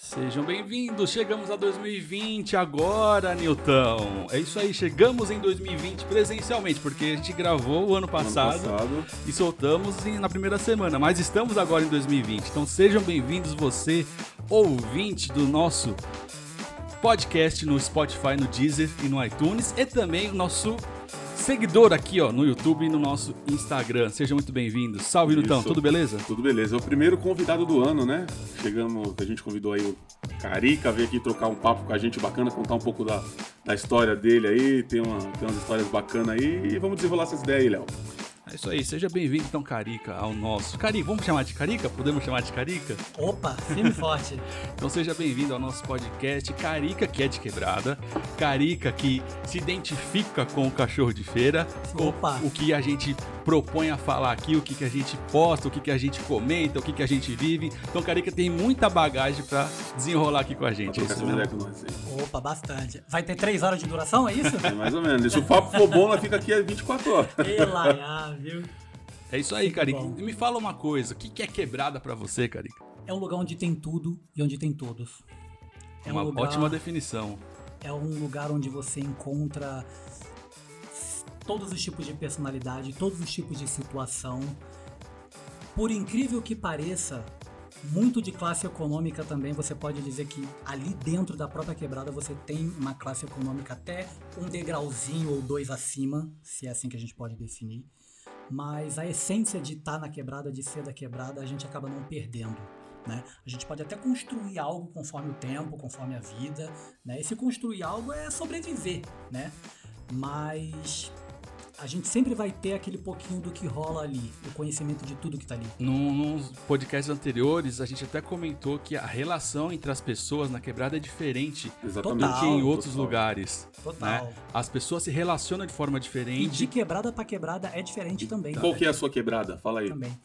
Sejam bem-vindos, chegamos a 2020 agora, Nilton. É isso aí, chegamos em 2020 presencialmente, porque a gente gravou o ano passado, Ano passado. e soltamos na primeira semana, mas estamos agora em 2020. Então sejam bem-vindos você, ouvinte do nosso podcast no Spotify, no Deezer e no iTunes, e também o nosso seguidor aqui, ó, no YouTube e no nosso Instagram. Sejam muito bem-vindos. Salve, Isso. tudo beleza? Tudo beleza. É o primeiro convidado do ano, né? Chegamos, a gente convidou aí o Carica, veio aqui trocar um papo com a gente bacana, contar um pouco da, da história dele aí. Tem, uma, tem umas histórias bacanas aí e vamos desenrolar essas ideias aí, Léo. É isso aí, seja bem-vindo então, Carica, ao nosso. Carica, vamos chamar de Carica? Podemos chamar de Carica? Opa, firme e forte. Então seja bem-vindo ao nosso podcast Carica, que é de quebrada. Carica que se identifica com o cachorro de feira. Opa. O que a gente propõe a falar aqui, o que, que a gente posta, o que, que a gente comenta, o que, que a gente vive. Então Carica tem muita bagagem pra desenrolar aqui com a gente. É isso mesmo. Opa, bastante. Vai ter três horas de duração, é isso? É mais ou menos. Se o papo for bom, nós fica aqui às 24 horas. Elaiá, viu? É isso aí, Carica. me fala uma coisa, o que, é quebrada pra você, Carica? É um lugar onde tem tudo e onde tem todos. É uma um lugar, ótima definição. É um lugar onde você encontra todos os tipos de personalidade, todos os tipos de situação. Por incrível que pareça, muito de classe econômica também, você pode dizer que ali dentro da própria quebrada você tem uma classe econômica até um degrauzinho ou dois acima, se é assim que a gente pode definir. Mas a essência de estar na quebrada, de ser da quebrada, a gente acaba não perdendo. Né? A gente pode até construir algo conforme o tempo, conforme a vida, né? E se construir algo é sobreviver, né? Mas a gente sempre vai ter aquele pouquinho do que rola ali, o conhecimento de tudo que tá ali. Num, nos podcasts anteriores, a gente até comentou que a relação entre as pessoas na quebrada é diferente Exatamente. do que em outros total. lugares. Total. né? As pessoas se relacionam de forma E de diferente. quebrada pra quebrada é diferente também. Qual que é a sua quebrada? Fala aí. Também.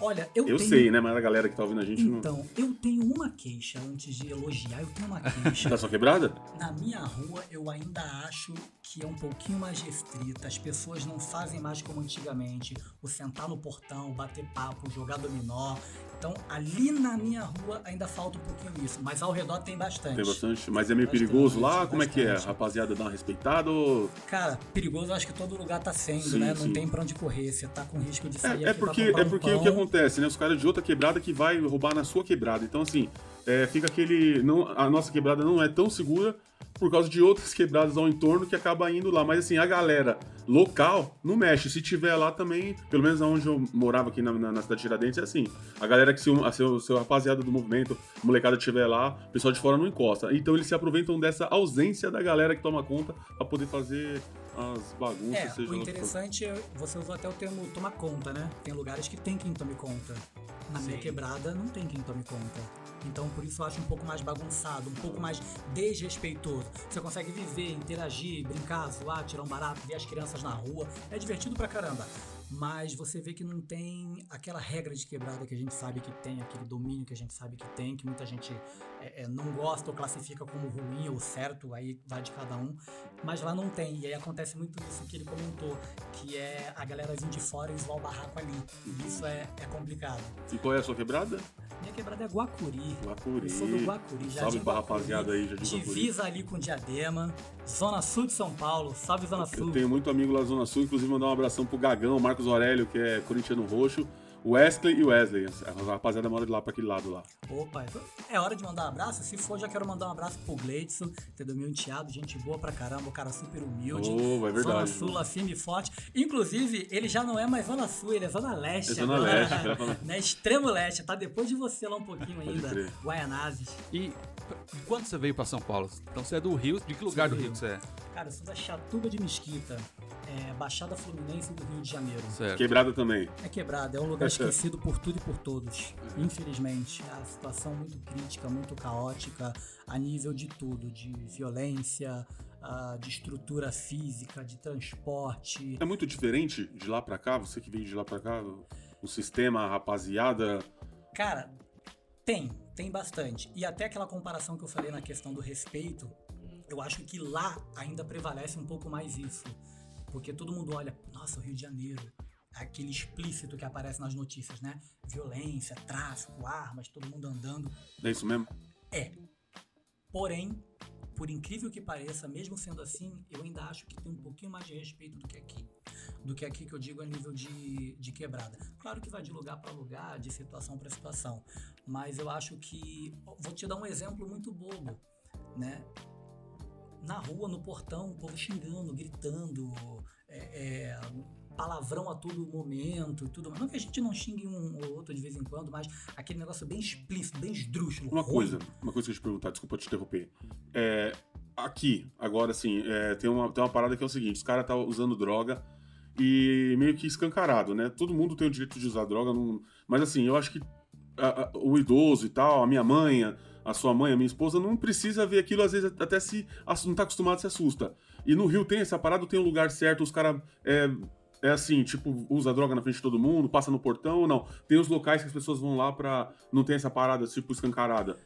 Olha, eu, Eu tenho... sei, né? Mas a galera que tá ouvindo a gente não. Então, eu tenho uma queixa antes de elogiar, eu tenho uma queixa. Da sua quebrada? Na minha rua, eu ainda acho que é um pouquinho mais restrita. As pessoas não fazem mais como antigamente. O sentar no portão, bater papo, jogar dominó. Então, ali na minha rua ainda falta um pouquinho isso. Mas ao redor tem bastante. Tem bastante. Mas é meio Bastante, perigoso lá? Como é que é? bastante. Rapaziada, dá uma respeitada ou. Cara, perigoso eu acho que todo lugar tá sendo, Sim, né? Não sim. tem pra onde correr. Você tá com risco de sair É, é porque, é um porque o que pão. Acontece, né? Os caras de outra quebrada que vai roubar na sua quebrada. Então, assim, é, fica aquele. Não, a nossa quebrada não é tão segura por causa de outras quebradas ao entorno que acaba indo lá. Mas, assim, a galera local não mexe. Se tiver lá também, pelo menos onde eu morava aqui na, na, na cidade de Tiradentes, é assim. A galera que se o a seu, seu rapaziada do movimento, molecada estiver lá, o pessoal de fora não encosta. Então, eles se aproveitam dessa ausência da galera que toma conta pra poder fazer as bagunças, É, seja o interessante é, você usou até o termo tomar conta, né? Tem lugares que tem quem tome conta. Na minha Sim. quebrada não tem quem tome conta. Então por isso eu acho um pouco mais bagunçado, um pouco mais desrespeitoso. Você consegue viver, interagir, brincar, zoar, tirar um barato, ver as crianças na rua. É divertido pra caramba. Mas você vê que não tem aquela regra de quebrada que a gente sabe que tem, aquele domínio que a gente sabe que tem, que muita gente é, é, não gosta ou classifica como ruim ou certo, aí vai de cada um. Mas lá não tem. E aí acontece muito isso que ele comentou, que é a galera vir de fora e zoar o barraco ali. E isso é, é complicado. E qual é a sua quebrada? Minha quebrada é Guacuri. Guacuri. Eu sou do Guacuri, Salve Jardim pra rapaziada aí, Jardim Guacuri. Divisa ali com Diadema, Zona Sul de São Paulo. Salve Zona Sul. Eu tenho muito amigo lá na Zona Sul, inclusive mandar um abração pro Gagão, Marcos Aurélio, que é corintiano roxo, Wesley e Wesley. A rapaziada mora de lá pra aquele lado lá. Opa, é hora de mandar um abraço? Se for, já quero mandar um abraço pro Gleidson, entendeu? Meu enteado, gente boa pra caramba, o cara super humilde. Oh, é verdade, Zona Sul, lá firme e forte. Inclusive, ele já não é mais Zona Sul, ele é Zona Leste É Zona agora. Leste, né? Extremo Leste, tá depois de você lá um pouquinho ainda. Guaianazes. E de quando você veio pra São Paulo? Então você é do Rio? De que lugar do do Rio Rio. que você é? Cara, eu sou da Chatuba de Mesquita, Baixada Fluminense do Rio de Janeiro. Certo. Quebrada também. É quebrado, é um lugar esquecido por tudo e por todos. Infelizmente, a situação muito crítica, muito caótica, a nível de tudo, de violência, ah, de estrutura física, de transporte. É muito diferente de lá pra cá, você que veio de lá pra cá, o- o sistema, a rapaziada. Cara, tem, tem bastante. E até aquela comparação que eu falei na questão do respeito, eu acho que lá ainda prevalece um pouco mais isso. Porque todo mundo olha, nossa, o Rio de Janeiro, aquele explícito que aparece nas notícias, né? Violência, tráfico, armas, todo mundo andando. É isso mesmo? É. Porém, por incrível que pareça, mesmo sendo assim, eu ainda acho que tem um pouquinho mais de respeito do que aqui. Do que aqui que eu digo a nível de, de quebrada. Claro que vai de lugar para lugar, de situação para situação. Mas eu acho que. Vou te dar um exemplo muito bobo, né? Na rua, no portão, o povo xingando, gritando, é, é, palavrão a todo momento e tudo mais. Não que a gente não xingue um ou outro de vez em quando, mas aquele negócio bem explícito, bem esdrúxulo. Uma ruim. coisa, uma coisa que eu te perguntar, desculpa te interromper. É, aqui, agora assim, é, tem, uma, tem uma parada que é o seguinte: os caras tá usando droga e meio que escancarado, né? Todo mundo tem o direito de usar droga, não- mas assim, eu acho que a- a- o idoso e tal, a minha mãe, a sua mãe, a minha esposa, não precisa ver aquilo, às vezes até se não tá acostumado, se assusta. E no Rio tem essa parada, tem um lugar certo, os caras. É, é assim, tipo, usa droga na frente de todo mundo, passa no portão não? Tem os locais que as pessoas vão lá pra. Não tem essa parada, tipo, escancarada.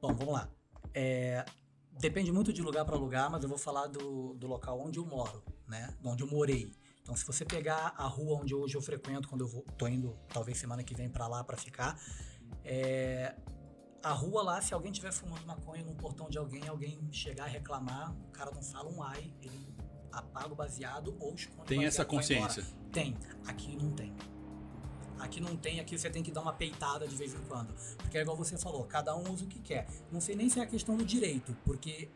Bom, vamos lá. É, depende muito de lugar para lugar, mas eu vou falar do, do local onde eu moro, né? Onde eu morei. Então, se você pegar a rua onde hoje eu frequento, quando eu vou, tô indo, talvez semana que vem para lá para ficar, é, a rua lá, se alguém estiver fumando maconha no portão de alguém, alguém chegar e reclamar, o cara não fala um ai, ele apaga o baseado ou esconde o Tem essa consciência. Tem. Aqui não tem. Aqui não tem, aqui você tem que dar uma peitada de vez em quando. Porque é igual você falou, cada um usa o que quer. Não sei nem se é a questão do direito, porque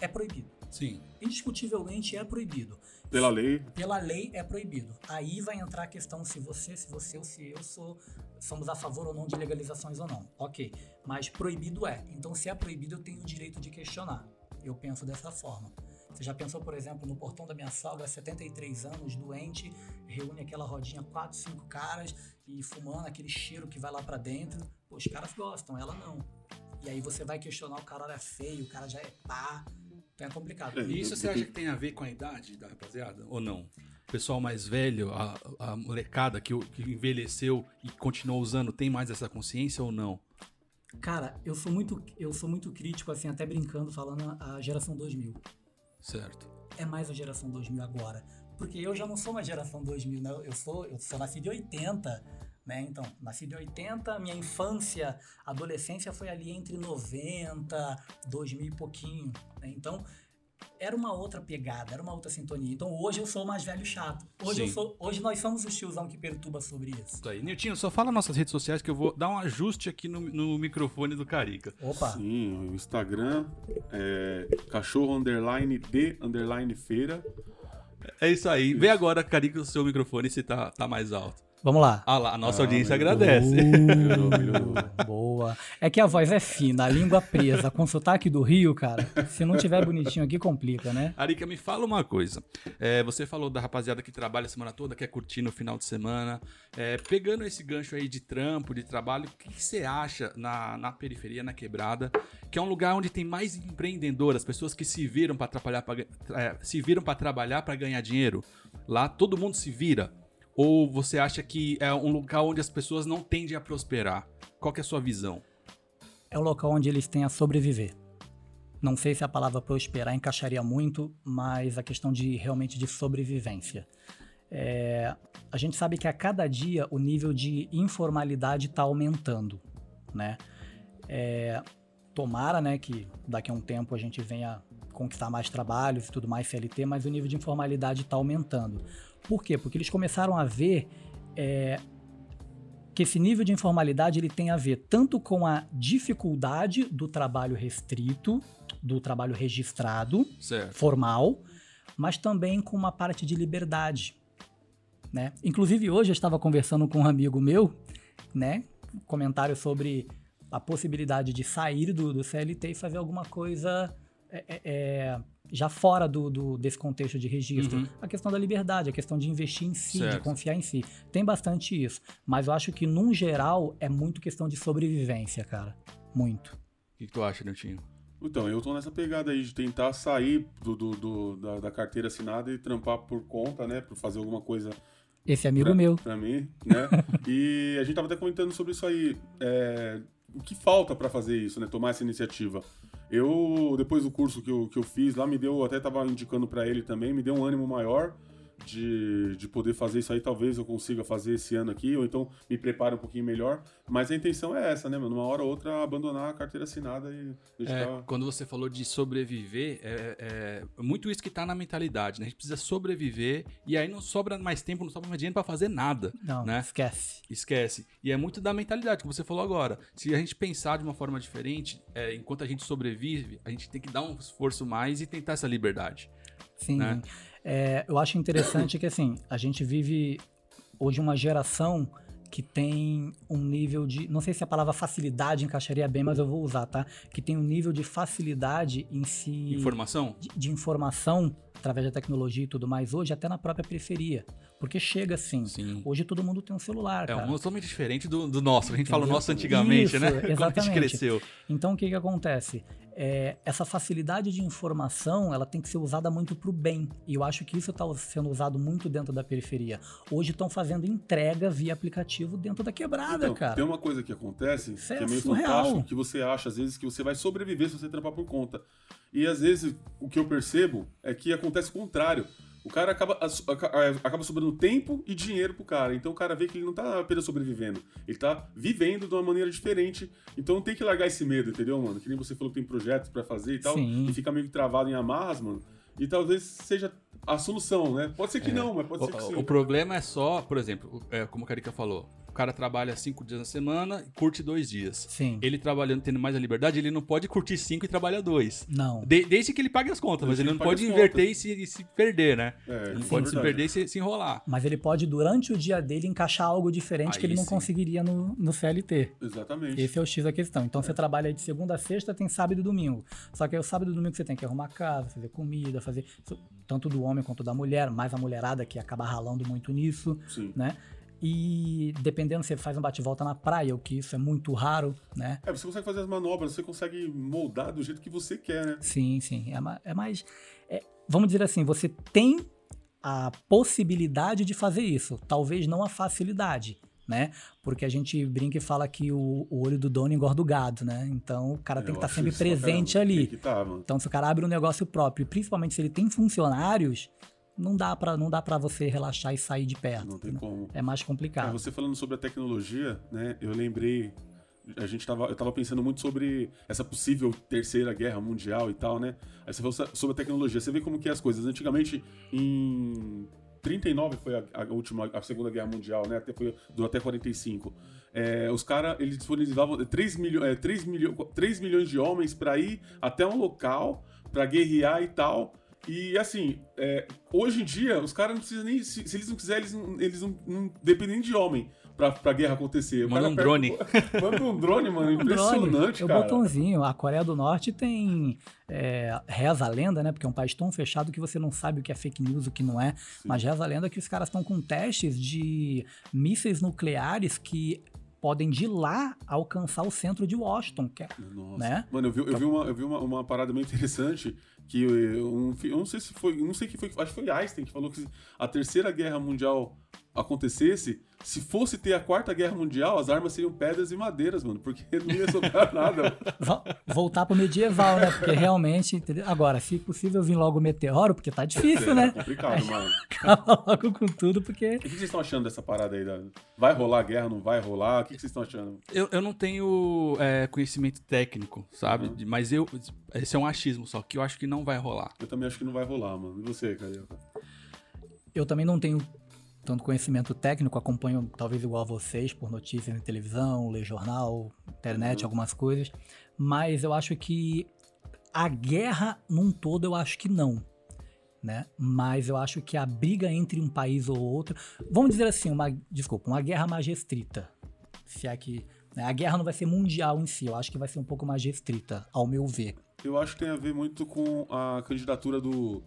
é proibido. Sim. Indiscutivelmente é proibido. Pela lei, Pela lei é proibido. Aí vai entrar a questão se você, se você ou se eu sou, somos a favor ou não de legalizações ou não. Ok. Mas proibido é. Então, se é proibido, eu tenho o direito de questionar. Eu penso dessa forma. Você já pensou, por exemplo, no portão da minha sogra, 73 anos, doente, reúne aquela rodinha, quatro, cinco caras e fumando aquele cheiro que vai lá pra dentro. Pô, os caras gostam, ela não. E aí você vai questionar, o cara olha feio, o cara já é pá. Então é complicado. É. E isso você acha que tem a ver com a idade da rapaziada? Ou não? O pessoal mais velho, a, a molecada que, que envelheceu e continuou usando, tem mais essa consciência ou não? Cara, eu sou muito, eu sou muito crítico, assim, até brincando, falando a geração 2000. Certo. É mais a geração 2000 agora. Porque eu já não sou uma geração 2000, né? Eu sou, eu sou nasci de 80, né? Então, nasci de 80, minha infância, adolescência foi ali entre 90, 2000 e pouquinho, né? Então, era uma outra pegada, era uma outra sintonia. Então, hoje eu sou o mais velho chato. Hoje, sou, hoje nós somos o tiozão que perturba sobre isso. Isso aí. Niltinho, só fala nossas redes sociais que eu vou dar um ajuste aqui no, no microfone do Carica. Opa! sim, o Instagram é cachorro underline de underline feira. É isso aí. Vê agora, Carica, o seu microfone se tá, tá mais alto. Vamos lá. Ah lá, a nossa Ah, audiência agradece. Melhorou, melhorou. Boa. É que a voz é fina, a língua presa. Com sotaque do Rio, cara, se não tiver bonitinho aqui, complica, né? Arica, me fala uma coisa. É, você falou da rapaziada que trabalha a semana toda, quer curtir no final de semana. É, pegando esse gancho aí de trampo, de trabalho, o que, que você acha na, na periferia, na quebrada, que é um lugar onde tem mais empreendedoras, pessoas que se viram para pra ga- é, se viram para trabalhar para ganhar dinheiro? Lá todo mundo se vira. Ou você acha que é um lugar onde as pessoas não tendem a prosperar? Qual é a sua visão? É o local onde eles têm a sobreviver. Não sei se a palavra prosperar encaixaria muito, mas a questão de realmente de sobrevivência. É, a gente sabe que a cada dia o nível de informalidade está aumentando, né? É, tomara, né, que daqui a um tempo a gente venha conquistar mais trabalhos e tudo mais CLT, mas o nível de informalidade está aumentando. Por quê? Porque eles começaram a ver é, que esse nível de informalidade ele tem a ver tanto com a dificuldade do trabalho restrito, do trabalho registrado, Certo. formal, mas também com uma parte de liberdade, né? Inclusive hoje eu estava conversando com um amigo meu, né? Um comentário sobre a possibilidade de sair do, do CLT e fazer alguma coisa é, é, é, já fora do, do- desse contexto de registro. Uhum. A questão da liberdade, a questão de investir em si, de Certo. confiar em si. Tem bastante isso. Mas eu acho que, num geral, é muito questão de sobrevivência, cara. Muito. O que, que tu acha, Niltinho? Então, eu tô nessa pegada aí de tentar sair do, do- do- da, da carteira assinada e trampar por conta, né? Por fazer alguma coisa Esse amigo pra, meu. pra mim, né? e a gente tava até comentando sobre isso aí. é, o que falta pra fazer isso, né? Tomar essa iniciativa. Eu, depois do curso que eu, que eu fiz lá, me deu, até tava indicando pra ele também, me deu um ânimo maior de, de poder fazer isso aí, talvez eu consiga fazer esse ano aqui, ou então me prepare um pouquinho melhor. Mas a intenção é essa, né, mano? Uma hora ou outra abandonar a carteira assinada e deixar. É, quando você falou de sobreviver, é, é muito isso que tá na mentalidade, né? A gente precisa sobreviver e aí não sobra mais tempo, não sobra mais dinheiro para fazer nada. Não, né? esquece. Esquece. E é muito da mentalidade que você falou agora. Se a gente pensar de uma forma diferente, é, enquanto a gente sobrevive, a gente tem que dar um esforço mais e tentar essa liberdade. Sim. Né? É, eu acho interessante que assim, a gente vive hoje uma geração que tem um nível de. Não sei se a palavra facilidade encaixaria bem, mas eu vou usar, tá? Que tem um nível de facilidade em si. Informação? De, de informação, através da tecnologia e tudo mais, hoje, até na própria periferia. Porque chega assim. Sim. Hoje todo mundo tem um celular. É cara. um mundo totalmente diferente do, do nosso. A gente fala o nosso antigamente, Isso, né? Como a gente exatamente. cresceu. Então o que, que acontece? É, essa facilidade de informação ela tem que ser usada muito para o bem. E eu acho que isso está sendo usado muito dentro da periferia. Hoje estão fazendo entrega via aplicativo dentro da quebrada, Então, cara. Tem uma coisa que acontece Isso que é é meio surreal. fantástico, que você acha, às vezes, que você vai sobreviver se você trampar por conta. E às vezes, o que eu percebo é que acontece o contrário. O cara acaba, acaba sobrando tempo e dinheiro pro cara. Então o cara vê que ele não tá apenas sobrevivendo. Ele tá vivendo de uma maneira diferente. Então tem que largar esse medo, entendeu, mano? Que nem você falou que tem projetos pra fazer e tal. Sim. E fica meio que travado em amarras, mano. E talvez seja a solução, né? Pode ser que não, mas pode ser que sim. É. O, o problema é só, por exemplo, o- é, como o Carica falou, o cara trabalha cinco dias na semana e curte dois dias. Sim. Ele trabalhando, tendo mais a liberdade, ele não pode curtir cinco e trabalhar dois. Não. De- desde que ele pague as contas, mas Desde ele que não pode inverter e se, e se perder, né? É, ele pode é se perder e se, se enrolar. Mas ele pode, durante o dia dele, encaixar algo diferente Aí que ele não sim. conseguiria no, no CLT. Exatamente. Esse é o X da questão. Então você trabalha de segunda a sexta, tem sábado e domingo. Só que aí o sábado e domingo você tem que arrumar casa, fazer comida, fazer. Tanto do homem quanto da mulher, mais a mulherada que acaba ralando muito nisso, Sim. né? E dependendo, você faz um bate-volta na praia, o que isso é muito raro, né? É, você consegue fazer as manobras, você consegue moldar do jeito que você quer, né? Sim, sim. É, é mais. é- vamos dizer assim, você tem a possibilidade de fazer isso, talvez não a facilidade. Né? Porque a gente brinca e fala que o, o olho do dono engorda o gado, né? Então o cara É, tem que eu estar acho sempre presente ali. Que tá. Então, se o cara abre um negócio próprio, principalmente se ele tem funcionários, não dá pra não dá para você relaxar e sair de perto. Não tem como. É mais É, complicado. você falando sobre a tecnologia, né? Eu lembrei. A gente tava, eu tava pensando muito sobre essa possível terceira guerra mundial e tal, né? Aí você falou so- sobre a tecnologia. Você vê como que é as coisas. Antigamente, em 39 foi a, a última, a segunda guerra mundial, né? Até foi, durou até 45. É, os caras, eles disponibilizavam 3, milho, é, 3, milho, 3 milhões de homens pra ir até um local pra guerrear e tal. E assim, é, hoje em dia, os caras não precisam nem. Se, se eles não quiserem, eles não, eles não, não dependem de homem pra, pra guerra acontecer. Manda cara um pega- drone. Manda um drone, mano. Um drone, Impressionante, é o cara. botãozinho. A Coreia do Norte tem. É, reza a lenda, né? Porque é um país tão fechado que você não sabe o que é fake news, o que não é. Mas reza a lenda que os caras estão com testes de mísseis nucleares que podem de lá alcançar o centro de Washington, que é, Nossa. né? Mano, eu vi, eu vi, uma, eu vi uma, uma parada meio interessante que eu, fi- eu não sei se foi, não sei que foi, acho que foi Einstein que falou que a terceira guerra mundial acontecesse, se fosse ter a quarta guerra mundial, as armas seriam pedras e madeiras, mano, porque não ia sobrar nada. Vo- voltar pro medieval, né? Porque realmente. entendeu? Agora, se possível, vir logo o meteoro, porque tá difícil, É né? complicado, mano. Acaba logo com tudo, porque. O que vocês estão achando dessa parada aí? da- Vai rolar guerra, não vai rolar? O que vocês estão achando? Eu, eu não tenho é, conhecimento técnico, sabe? Uhum. Mas eu. Esse é um achismo só, que eu acho que não vai rolar. Eu também acho que não vai rolar, mano. E você, Carioca? Eu também não tenho tanto conhecimento técnico, acompanho talvez igual a vocês por notícias na televisão, ler jornal, internet, Uhum. algumas coisas, mas eu acho que a guerra num todo eu acho que não, né? Mas eu acho que a briga entre um país ou outro, vamos dizer assim, uma, desculpa, uma guerra mais restrita, se é que né, a guerra não vai ser mundial em si, eu acho que vai ser um pouco mais restrita, ao meu ver. Eu acho que tem a ver muito com a candidatura do,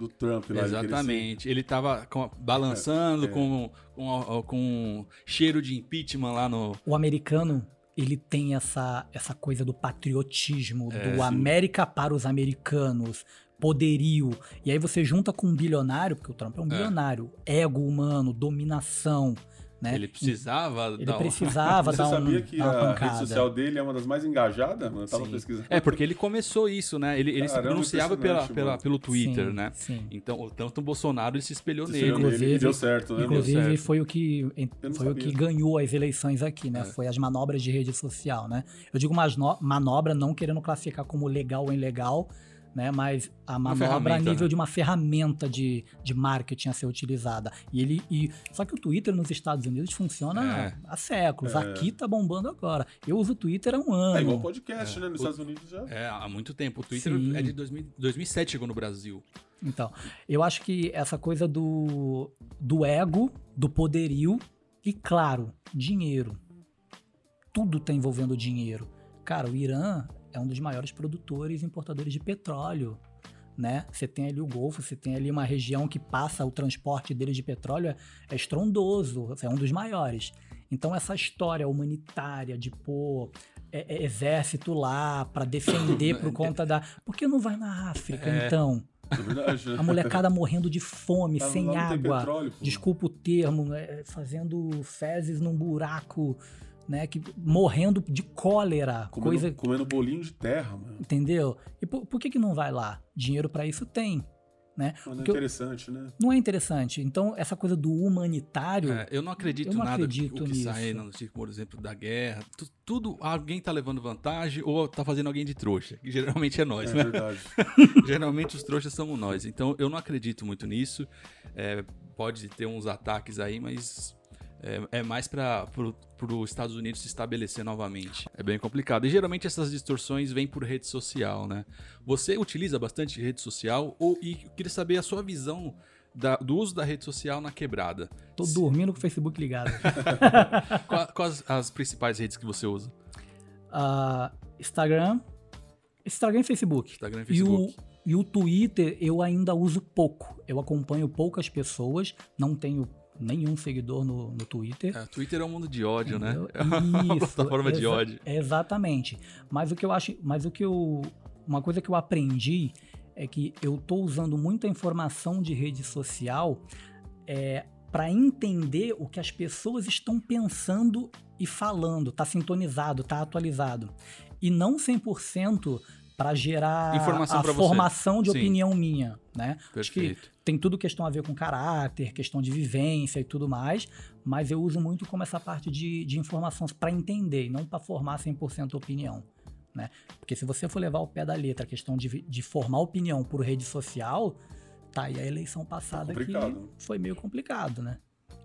do Trump lá. Exatamente. Ele tava com- balançando É, é. com, com, com cheiro de impeachment lá no. o americano ele tem essa, essa coisa do patriotismo, É, do sim. América para os americanos, poderio. E aí você junta com um bilionário, porque o Trump é um bilionário, ego humano, dominação, Né? Ele precisava Ele dar uma- precisava Você dar um, sabia que dar uma a pancada. rede social dele é uma das mais engajadas? mano? Eu tava Sim. pesquisando. É, porque ele começou isso, né? Ele, ele se Caramba, pronunciava pela, pela, pelo Twitter, Sim, né? sim. Então, tanto o Bolsonaro ele se espelhou Você nele. Inclusive- e deu certo, né? Inclusive certo. foi o que foi o que ganhou as eleições aqui, né? É. Foi as manobras de rede social, né? Eu digo masno- manobra não querendo classificar como legal ou ilegal, né? Mas a manobra a nível né? de uma ferramenta de, de marketing a ser utilizada. E ele e só que o Twitter nos Estados Unidos funciona É. há séculos. É. Aqui tá bombando agora. Eu uso o Twitter há um ano. É igual podcast, né? Nos Estados Unidos já. É, há muito tempo. O Twitter Sim. é de 2000, 2007 chegou no Brasil. Então, eu acho que essa coisa do, do ego, do poderio e, claro, dinheiro. Tudo tá envolvendo dinheiro. Cara, o Irã é um dos maiores produtores e importadores de petróleo. Né? Você tem ali o Golfo, você tem ali uma região que passa o transporte dele de petróleo é, é estrondoso, é um dos maiores. Então essa história humanitária de pôr é- é exército lá para defender por conta da, por que não vai na África É. então? É? A molecada morrendo de fome, sem água. petróleo. Desculpa o termo, é, fazendo fezes num buraco, né? Que, morrendo de cólera. Comendo, coisa. comendo bolinho de terra, mano. Entendeu? E por, por que, que não vai lá? Dinheiro pra isso tem. Né? Mano, é Porque eu- interessante, né? não é interessante. Então, essa coisa do humanitário. É, eu não acredito Eu não nada acredito o que nisso. sai, no, tipo, por exemplo, da guerra. Tu- tudo, alguém tá levando vantagem ou tá fazendo alguém de trouxa. Que geralmente é nós, É né? verdade. Geralmente os trouxas somos nós. Então eu não acredito muito nisso. É, pode ter uns ataques aí, mas é, é mais para os Estados Unidos se estabelecer novamente. É bem complicado. E geralmente essas distorções vêm por rede social, né? Você utiliza bastante rede social ou, e eu queria saber a sua visão da- do uso da rede social na quebrada. Tô dormindo com o Facebook ligado. Qua- Quais as principais redes que você usa? Ah, Instagram. Instagram e Facebook. Instagram e E o, Facebook. e o Twitter eu ainda uso pouco. Eu acompanho poucas pessoas, não tenho nenhum seguidor no, no Twitter. É, Twitter é um mundo de ódio, né? Entendeu? É uma Isso, plataforma de ódio. Exatamente. Mas o que eu acho, mas o que eu, uma coisa que eu aprendi é que eu tô usando muita informação de rede social é, para entender o que as pessoas estão pensando e falando, tá sintonizado, tá atualizado. E não 100% para gerar Informação a pra você. formação de Sim. opinião minha, né? Acho que Perfeito. tem tudo questão a ver com caráter, questão de vivência e tudo mais, mas eu uso muito como essa parte de, de informação para entender e não para formar 100% opinião. Né? Porque se você for levar o pé da letra a questão de, de formar opinião por rede social, tá aí a eleição passada que complicado. foi meio complicado, né?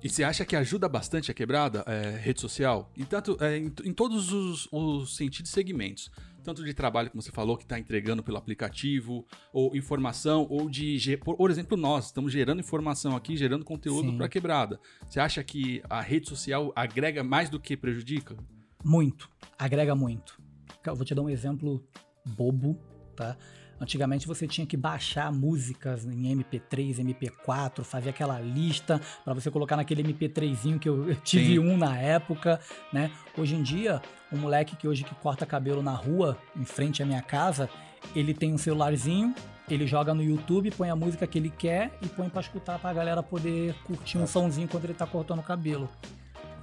E você acha que ajuda bastante a quebrada, é, rede social? E tanto, é, em, em todos os, os sentidos e segmentos. Tanto de trabalho, como você falou, que está entregando pelo aplicativo, ou informação, ou de. Por, exemplo, nós estamos gerando informação aqui, gerando conteúdo para quebrada. Você acha que a rede social agrega mais do que prejudica? Muito, agrega muito. Eu vou te dar um exemplo bobo, tá? Antigamente você tinha que baixar músicas em MP3, MP4, fazer aquela lista para você colocar naquele MP3zinho que eu, eu tive Sim. um na época, né? Hoje em dia, um moleque que hoje que corta cabelo na rua, em frente à minha casa, ele tem um celularzinho, ele joga no YouTube, põe a música que ele quer e põe para escutar pra galera poder curtir um somzinho quando ele tá cortando o cabelo.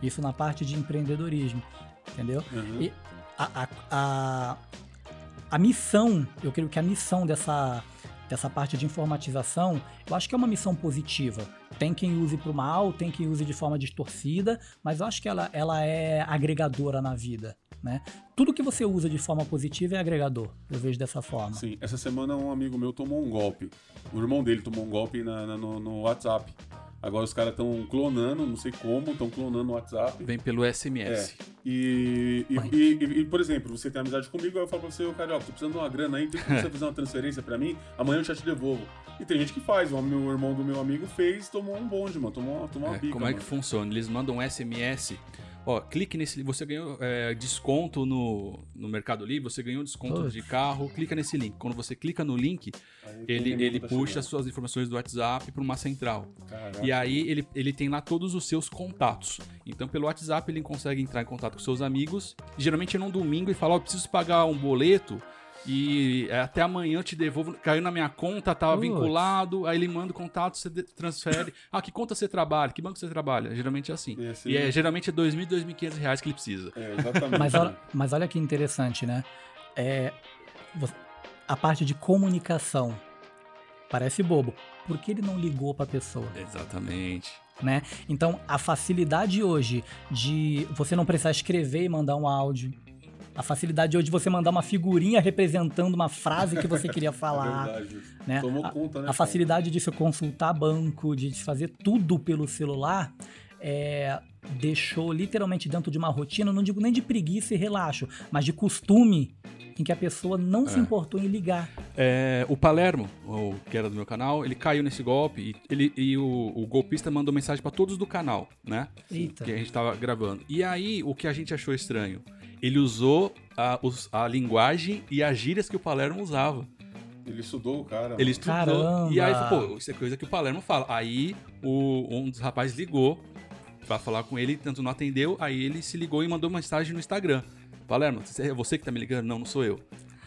Isso na parte de empreendedorismo, entendeu? Uhum. E a, a, a, a missão, eu creio que a missão dessa, dessa parte de informatização, eu acho que é uma missão positiva. Tem quem use para o mal, tem quem use de forma distorcida, mas eu acho que ela, ela é agregadora na vida. Né? Tudo que você usa de forma positiva é agregador, eu vejo dessa forma. Sim, essa semana um amigo meu tomou um golpe. O irmão dele tomou um golpe na- na- no, no WhatsApp. Agora os caras estão clonando, não sei como, estão clonando o WhatsApp. Vem pelo SMS. E, e, e- e- e, por exemplo, você tem amizade comigo, aí eu falo pra você, ô Carioca, tô precisando de uma grana aí, tem como você fazer uma transferência pra mim? Amanhã eu já te devolvo. E tem gente que faz, o meu irmão do meu amigo fez, tomou um bonde, mano, tomou, uma- tomou uma É, pica, como é que mano. funciona? Eles mandam um SMS. Ó, clique nesse. Você ganhou é, desconto no, no Mercado Livre, você ganhou desconto Putz. de carro, clica nesse link. Quando você clica no link, Aí ele, ele puxa chegando. suas informações do WhatsApp para uma central. Caraca. E aí ele, ele tem lá todos os seus contatos. Então pelo WhatsApp ele consegue entrar em contato com seus amigos. Geralmente é num domingo e falar, ó, preciso pagar um boleto. E é, até amanhã eu te devolvo. Caiu na minha conta, tava Putz. vinculado, aí ele manda o contato, você de- transfere. Ah, que conta você trabalha? Que banco você trabalha? Geralmente é assim. E é, geralmente é 2.000, 2.500 reais que ele precisa. É, exatamente. Mas olha, mas olha que interessante, né? É, a parte de comunicação parece bobo. Por que ele não ligou para a pessoa? Exatamente. né? Então, a facilidade hoje de você não precisar escrever e mandar um áudio. A facilidade hoje de você mandar uma figurinha representando uma frase que você queria É falar. verdade. né? Tomou A- conta, né? A facilidade de se consultar banco, de se fazer tudo pelo celular, é, deixou literalmente dentro de uma rotina, não digo nem de preguiça e relaxo, mas de costume em que a pessoa não se É. importou em ligar. É, o Palermo, o, que era do meu canal, ele caiu nesse golpe e, ele, e o, o golpista mandou mensagem pra todos do canal, né? Eita. Que a gente tava gravando. E aí, o que a gente achou estranho? Ele usou a, os- a linguagem e as gírias que o Palermo usava. Ele estudou o cara. Ele estudou. Caramba! E aí, falou, pô, isso é coisa que o Palermo fala. Aí, o, um dos rapazes ligou pra falar com ele, tanto não atendeu, aí ele se ligou e mandou mensagem no Instagram. Palermo, é você que tá me ligando? Não, não sou eu.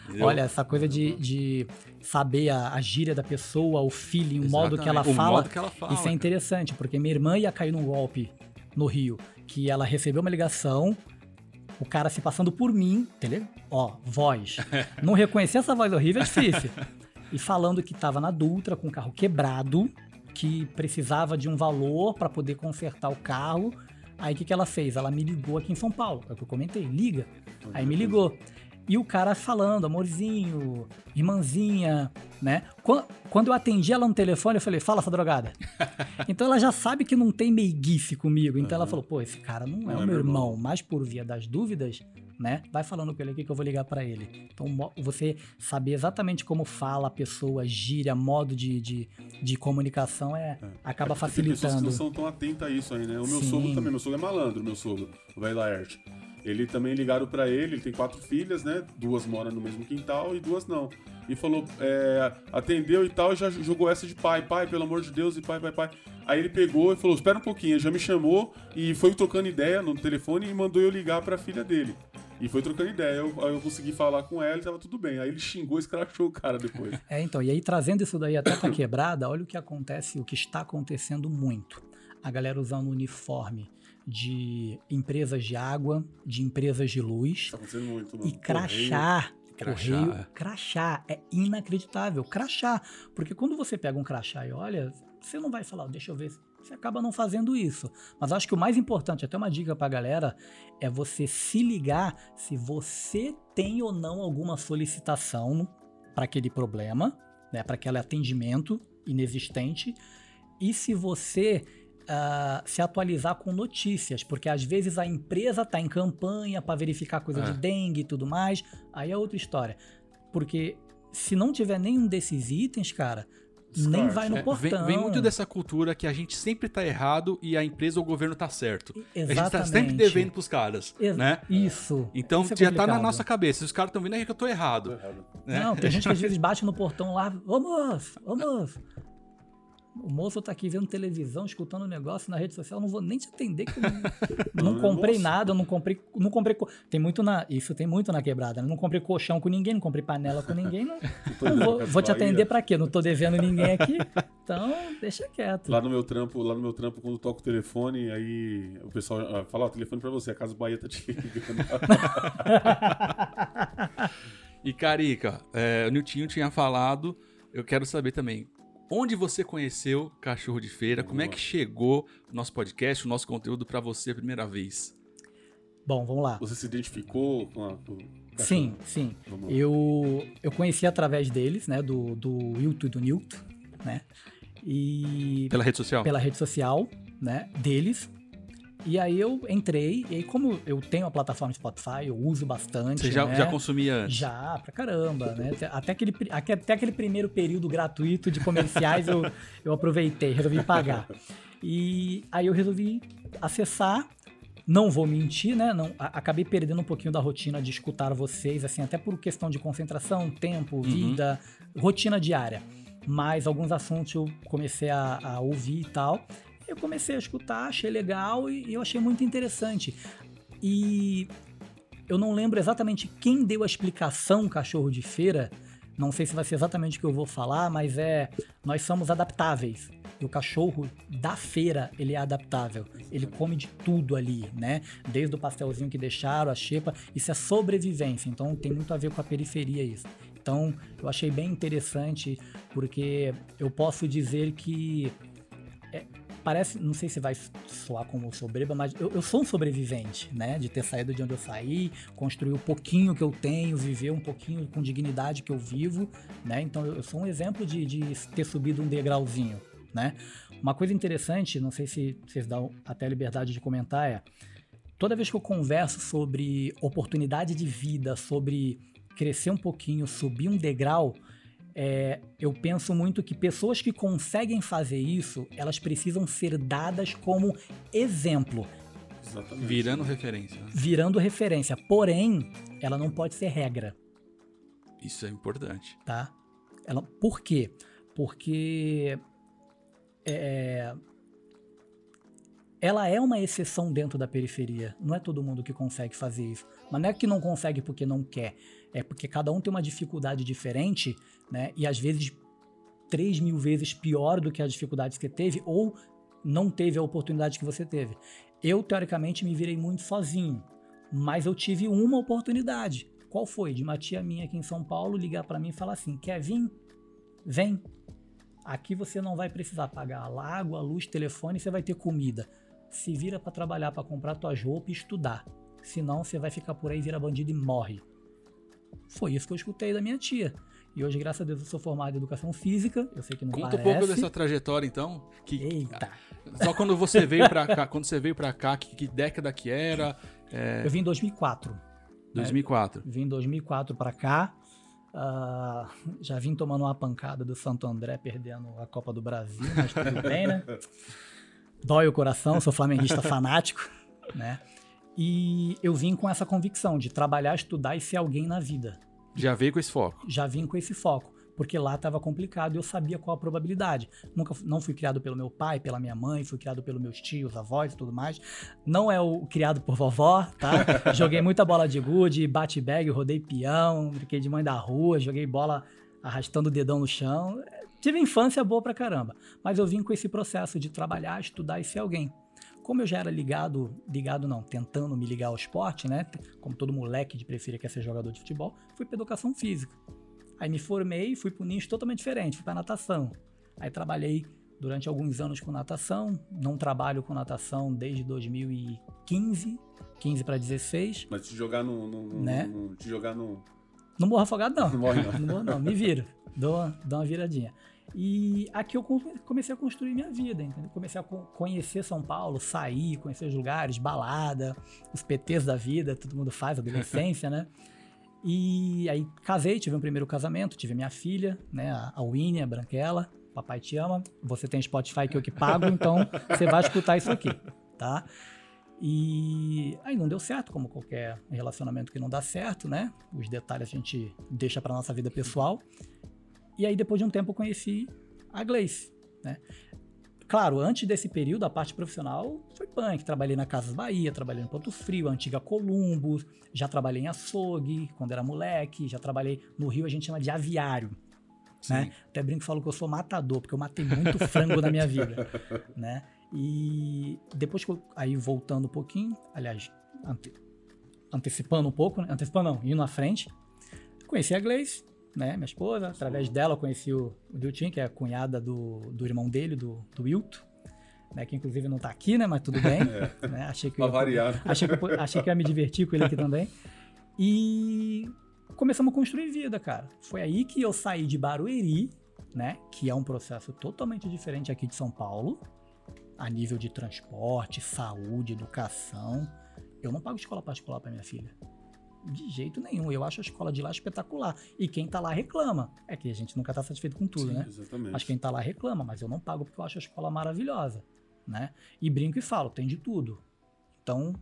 Entendeu? Olha, essa coisa de, de saber a, a gíria da pessoa, o feeling, o modo que ela fala. O modo que ela fala. Isso é interessante, porque minha irmã ia cair num golpe no Rio, que ela recebeu uma ligação, o cara se passando por mim, entendeu? Ó, voz. Não reconhecer essa voz horrível é difícil. E falando que tava na Dutra com o carro quebrado, que precisava de um valor para poder consertar o carro. Aí o que, que ela fez? Ela me ligou aqui em São Paulo, é o que eu comentei, liga. Aí me ligou. E o cara falando, amorzinho, irmãzinha, né? Quan- Quando eu atendi ela no telefone, eu falei, fala, essa drogada. então ela já sabe que não tem meiguice comigo. Então ela falou, pô, esse cara não é o meu irmão, mas por via das dúvidas, né? Vai falando com ele aqui que eu vou ligar pra ele. Então você saber exatamente como fala a pessoa, gíria, modo de, de, de comunicação é, acaba Tem pessoas que facilitando. não são tão atentas a isso aí, né? O meu Sim. sogro também, meu sogro é malandro, meu sogro, o velho Laerte. Ele também ligaram pra ele, ele tem quatro filhas, né? Duas moram no mesmo quintal e duas não. E falou, é, atendeu e tal, e já jogou essa de pai, pai, pelo amor de Deus, e pai, pai, pai. Aí ele pegou e falou, espera um pouquinho, já me chamou e foi trocando ideia no telefone e mandou eu ligar pra filha dele. E foi trocando ideia, eu, eu consegui falar com ela e tava tudo bem. Aí ele xingou escrachou o cara depois. É, então, e aí trazendo isso daí até pra quebrada, olha o que acontece, o que está acontecendo muito. A galera usando uniforme de empresas de água, de empresas de luz Tá acontecendo muito, mano. e crachá. Crachá, Correio, é. crachá, é inacreditável. Crachá. Porque quando você pega um crachá e olha, você não vai falar, deixa eu ver. Você acaba não fazendo isso. Mas acho que o mais importante, até uma dica pra galera, é você se ligar se você tem ou não alguma solicitação para aquele problema, né, para aquele atendimento inexistente, e se você ah, se atualizar com notícias, porque às vezes a empresa está em campanha para verificar coisa É. de dengue e tudo mais, aí é outra história. Porque se não tiver nenhum desses itens, cara, nem vai no É, portão. vem, vem muito dessa cultura que a gente sempre tá errado e a empresa ou o governo tá certo. A gente tá Exatamente. sempre devendo pros caras, Ex- né? Isso. Então Isso é já tá na nossa cabeça. Se os caras estão vendo aí que eu tô Tô errado. errado. né? Não, tem gente que às vezes bate no portão lá, ô moço, ô moço. O moço tá aqui vendo televisão, escutando um negócio na rede social, eu não vou nem te atender que eu não, não comprei moço. nada, eu não comprei, não comprei, co- tem muito na, isso tem muito na quebrada, né? não comprei colchão com ninguém, não comprei panela com ninguém, não, não vou, vou te Bahia. atender pra quê? Não tô devendo ninguém aqui, então deixa quieto. Lá no meu trampo, lá no meu trampo, quando toca o telefone, aí o pessoal ah, fala, ó, o telefone pra você, a Casa Bahia tá te ligando. E Carica, é, o Niltinho tinha falado, eu quero saber também. Onde você conheceu Cachorro de Feira? Como é que chegou o nosso podcast, o nosso conteúdo pra você a primeira vez? Bom, vamos lá. Você se identificou com a. Com o cachorro? Sim, sim. Eu, eu conheci através deles, né, do, do Wilton e do Newton, né, e Pela rede social? pela rede social, né, deles. E aí eu entrei, e aí como eu tenho a plataforma Spotify, eu uso bastante, Você já, né? já consumia antes? Já, pra caramba, né? Até- aquele, até aquele primeiro período gratuito de comerciais eu, eu aproveitei, resolvi pagar. E aí eu resolvi acessar. Não vou mentir, né? Não, a- acabei perdendo um pouquinho da rotina de escutar vocês, assim, até por questão de concentração, tempo, vida, rotina diária. Mas alguns assuntos eu comecei a, a ouvir e tal. Eu comecei a escutar, achei legal e, e eu achei muito interessante. E Eu não lembro exatamente quem deu a explicação cachorro de feira. Não sei se vai ser exatamente o que eu vou falar, mas é nós somos adaptáveis. E o cachorro da feira, ele é adaptável. Ele come de tudo ali, né? Desde o pastelzinho que deixaram, a xepa. Isso é sobrevivência. Então tem muito a ver com a periferia isso. Então eu achei bem interessante, porque eu posso dizer que é, parece, não sei se vai soar como sobreba, mas eu, eu, sou um sobrevivente, né? De ter saído de onde eu saí, construir o pouquinho que eu tenho, viver um pouquinho com dignidade que eu vivo, né? Então eu, sou um exemplo de, de ter subido um degrauzinho, né? Uma coisa interessante, não sei se vocês dão até liberdade de comentar, é toda vez que eu converso sobre oportunidade de vida, sobre crescer um pouquinho, subir um degrau, é, eu penso muito que pessoas que conseguem fazer isso, elas precisam ser dadas como exemplo. Exatamente. Virando referência. Né? Virando referência. Porém, ela não pode ser regra. Isso é importante. Tá? Ela, por quê? Porque é, ela é uma exceção dentro da periferia. Não é todo mundo que consegue fazer isso. Mas não é que não consegue porque não quer. É porque cada um tem uma dificuldade diferente, né? E às vezes 3 mil vezes pior do que a dificuldade que teve, ou não teve a oportunidade que você teve. Eu, teoricamente, me virei muito sozinho, mas eu tive uma oportunidade. Qual foi? De uma tia minha aqui em São Paulo ligar para mim e falar assim: quer vir? Vem. Aqui você não vai precisar pagar a água, a luz, telefone, você vai ter comida. Se vira para trabalhar, para comprar tuas roupas e estudar. Senão você vai ficar por aí, vira bandido e morre. Foi isso que eu escutei da minha tia. E hoje, graças a Deus, eu sou formado em educação física. Eu sei que não Conta parece. um pouco dessa trajetória, então. Que, Eita! Só quando você veio para cá, quando você veio para cá, que, que, década que era? É... Eu vim em 2004. 2004. Né? Vim em 2004 para cá. Uh, já vim tomando uma pancada do Santo André, perdendo a Copa do Brasil, mas tudo bem, né? Dói o coração, sou flamenguista fanático, né? E eu vim com essa convicção de trabalhar, estudar e ser alguém na vida. Já veio com esse foco? Já vim com esse foco, porque lá estava complicado e eu sabia qual a probabilidade. Nunca não fui criado pelo meu pai, pela minha mãe, fui criado pelos meus tios, avós e tudo mais. Não é o criado por vovó, tá? joguei muita bola de gude, bate bag, rodei peão, brinquei de mãe da rua, joguei bola arrastando o dedão no chão. Tive infância boa pra caramba, mas eu vim com esse processo de trabalhar, estudar e ser alguém. Como eu já era ligado, ligado não, tentando me ligar ao esporte, né? Como todo moleque de preferia quer ser jogador de futebol, fui para educação física. Aí me formei, fui para um nicho totalmente diferente, fui para natação. Aí trabalhei durante alguns anos com natação, não trabalho com natação desde 2015, 15 para 16. Mas te jogar no, no, no né? No, te jogar no não morro afogado não. Não morre não. Não morro não, me viro, dou, dou uma viradinha. E aqui eu comecei a construir minha vida, entendeu? Comecei a conhecer São Paulo, sair, conhecer os lugares, balada, os PTs da vida, todo mundo faz, adolescência, né? E aí casei, tive um primeiro casamento, tive minha filha, né, a Winnie, a Branquela. Papai te ama, você tem Spotify que eu que pago, então você vai escutar isso aqui, tá? E aí não deu certo, como qualquer relacionamento que não dá certo, né? Os detalhes a gente deixa para nossa vida pessoal. E aí, depois de um tempo, eu conheci a Gleice, né? Claro, antes desse período, a parte profissional foi punk. Trabalhei na Casas Bahia, trabalhei no Ponto Frio, antiga Columbus, já trabalhei em açougue quando era moleque, já trabalhei no Rio, a gente chama de aviário. Né? Até brinco e falo que eu sou matador, porque eu matei muito frango na minha vida. Né? E depois que eu, aí voltando um pouquinho, aliás, ante, antecipando um pouco, né? antecipando não, indo à frente, conheci a Gleice, né, minha esposa. Através dela eu conheci o, o Diltin, que é a cunhada do, do irmão dele, do, do Wilton. Né, que inclusive não tá aqui, né? Mas tudo bem. É. Né, achei que eu, variar. Achei que, eu, achei que ia me divertir com ele aqui também. E começamos a construir vida, cara. Foi aí que eu saí de Barueri, né? Que é um processo totalmente diferente aqui de São Paulo, a nível de transporte, saúde, educação. Eu não pago escola particular para minha filha. De jeito nenhum. Eu acho a escola de lá espetacular. E quem tá lá reclama. É que a gente nunca tá satisfeito com tudo, Sim, né? Exatamente. Mas quem tá lá reclama, mas eu não pago porque eu acho a escola maravilhosa, né? E brinco e falo, tem de tudo. Então,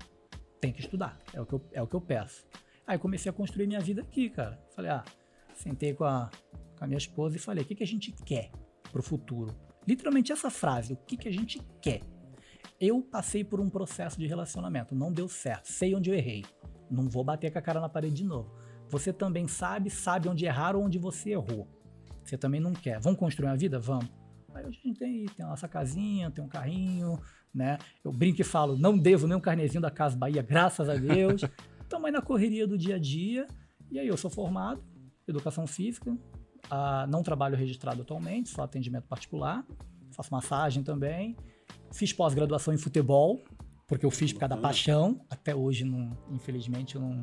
tem que estudar. É o que eu, é o que eu peço. Aí comecei a construir minha vida aqui, cara. Falei, ah, sentei com a, com a minha esposa e falei, o que, que a gente quer pro futuro? Literalmente essa frase, o que, que a gente quer? Eu passei por um processo de relacionamento, não deu certo, sei onde eu errei Não vou bater com a cara na parede de novo. Você também sabe, sabe onde errar ou onde você errou. Você também não quer. Vamos construir uma vida? Vamos. Aí hoje a gente tem, tem a nossa casinha, tem um carrinho, né? Eu brinco e falo, não devo nem um carnezinho da Casa Bahia, graças a Deus. Estamos aí na correria do dia a dia. E aí eu sou formado, educação física, ah, não trabalho registrado atualmente, só atendimento particular, faço massagem também. Fiz pós-graduação em futebol, porque eu fiz por causa da paixão. Até hoje, não, infelizmente, eu não.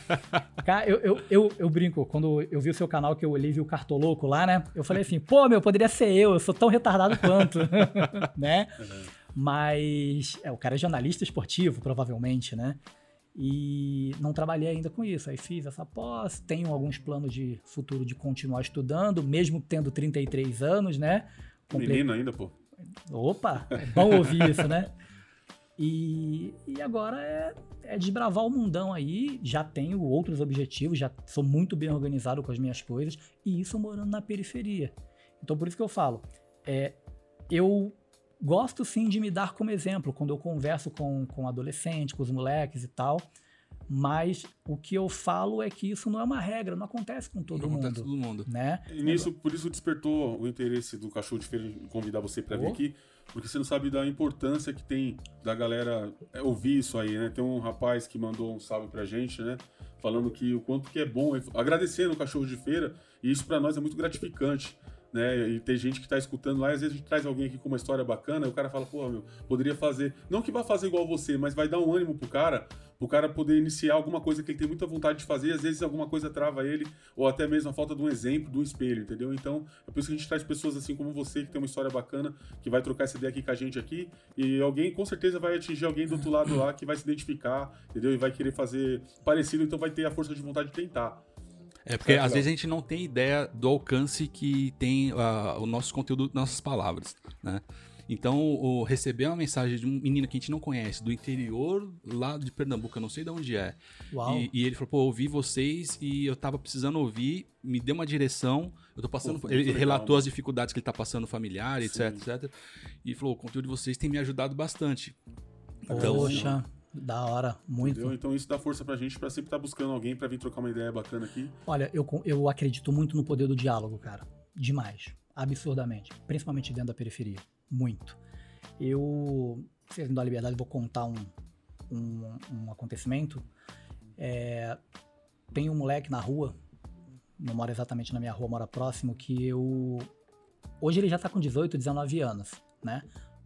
Cara, eu, eu, eu, eu, brinco, quando eu vi o seu canal, que eu olhei e vi o Cartoloco lá, né? Eu falei assim, pô, meu, poderia ser eu, eu sou tão retardado quanto, né? Uhum. Mas é, o cara é jornalista esportivo, provavelmente, né? E não trabalhei ainda com isso. Aí fiz essa pós, tenho alguns planos de futuro de continuar estudando, mesmo tendo 33 anos, né? Comple... Menino ainda, pô. Opa, é bom ouvir isso, né? E, e agora é, é desbravar o mundão aí. Já tenho outros objetivos, já sou muito bem organizado com as minhas coisas, e isso morando na periferia. Então, por isso que eu falo, é, eu gosto sim de me dar como exemplo quando eu converso com, com adolescentes, com os moleques e tal. Mas o que eu falo é que isso não é uma regra, não acontece com todo não mundo. Acontece com todo mundo. Né? E nisso, por isso despertou o interesse do Cachorro de Feira em convidar você para vir aqui, porque você não sabe da importância que tem da galera ouvir isso aí, né? Tem um rapaz que mandou um salve pra gente, né? Falando que o quanto que é bom, agradecendo o Cachorro de Feira, e isso para nós é muito gratificante né? E tem gente que tá escutando lá, às vezes a gente traz alguém aqui com uma história bacana, e o cara fala, pô, meu, poderia fazer. Não que vá fazer igual você, mas vai dar um ânimo pro cara, pro cara poder iniciar alguma coisa que ele tem muita vontade de fazer, e às vezes alguma coisa trava ele, ou até mesmo a falta de um exemplo, de um espelho, entendeu? Então, é por isso que a gente traz pessoas assim como você, que tem uma história bacana, que vai trocar essa ideia aqui com a gente aqui, e alguém com certeza vai atingir alguém do outro lado lá que vai se identificar, entendeu? E vai querer fazer parecido, então vai ter a força de vontade de tentar. É porque às vezes a gente não tem ideia do alcance que tem uh, o nosso conteúdo, nossas palavras, né? Então, o, receber uma mensagem de um menino que a gente não conhece, do interior lá de Pernambuco, eu não sei de onde é. E, e, ele falou, pô, ouvi vocês e eu tava precisando ouvir, me deu uma direção, eu tô passando. Pô, ele relatou legal, as dificuldades que ele tá passando familiar, etc, etc. E falou, o conteúdo de vocês tem me ajudado bastante. Então, Poxa. Da hora, muito. Entendeu? Então isso dá força pra gente pra sempre estar tá buscando alguém pra vir trocar uma ideia bacana aqui. Olha, eu, eu acredito muito no poder do diálogo, cara. Demais. Absurdamente. Principalmente dentro da periferia. Muito. Eu, se me dá a liberdade, vou contar um, um, um acontecimento. É, tem um moleque na rua, não mora exatamente na minha rua, mora próximo, que eu. Hoje ele já tá com 18, 19 anos, né?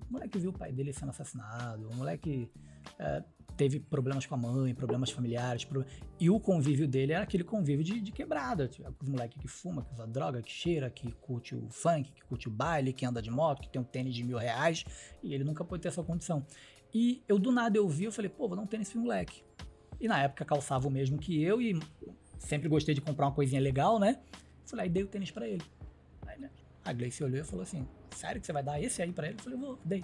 O moleque viu o pai dele sendo assassinado, o moleque é, teve problemas com a mãe, problemas familiares, pro... e o convívio dele era aquele convívio de, de quebrada, tipo, os moleques que fuma, que usa droga, que cheira, que curte o funk, que curte o baile, que anda de moto, que tem um tênis de mil reais, e ele nunca pôde ter essa condição. E eu do nada eu vi, eu falei, pô, vou dar um tênis pro moleque. E na época calçava o mesmo que eu e sempre gostei de comprar uma coisinha legal, né? Falei, aí dei o tênis para ele. Aí, né? A Gleice olhou e falou assim: Sério que você vai dar esse aí para ele? Eu falei, vou, dei.